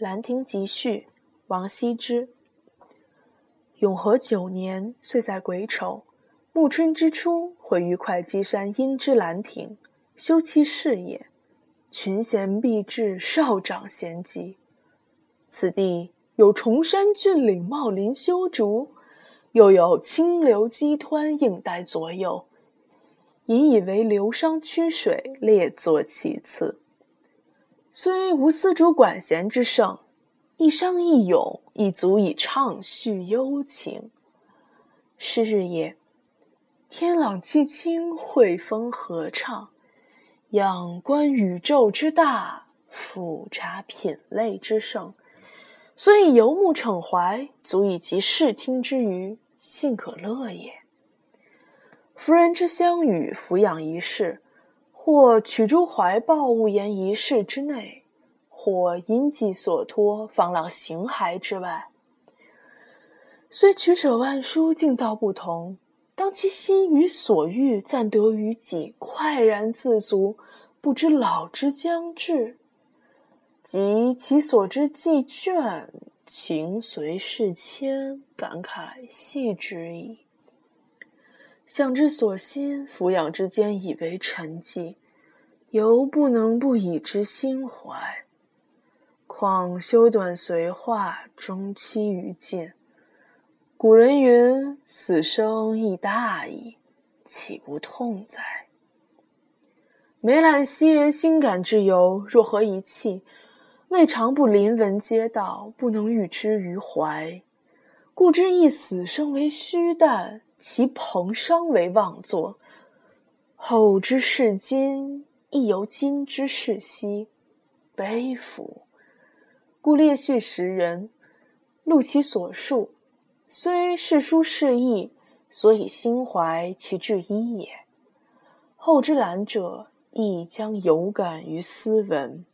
《兰亭集序》王羲之。永和九年，岁在癸丑，暮春之初，会于会稽山阴之兰亭，修其事也。群贤毕至，少长咸集。此地有崇山峻岭，茂林修竹，又有清流激湍，映带左右，引以为流觞曲水，列作其次。虽无丝竹管弦之盛，一觞一咏亦足以畅叙幽情。是日也，天朗气清，惠风和畅，仰观宇宙之大，俯察品类之盛，所以游目骋怀，足以及视听之娱，信可乐也。夫人之相与，俯仰一世。或取诸怀抱，悟言一室之内；或因寄所托，放浪形骸之外。虽取舍万殊，境造不同，当其心与所欲，暂得于己，快然自足，不知老之将至；及其所之既倦，情随事迁，感慨系之矣。想之所欣，俯仰之间，以为沉寂，犹不能不以之心怀。况修短随化，终期于尽。古人云：“死生亦大矣，岂不痛哉？”梅览昔人心感之由，若何一弃？未尝不临文嗟悼，不能喻之于怀。故知一死生为虚诞。其彭殇为妄作，后之视今，亦犹今之视昔，悲夫！故列叙时人，录其所述，虽世书事异，所以心怀其至一也。后之览者，亦将有感于斯文。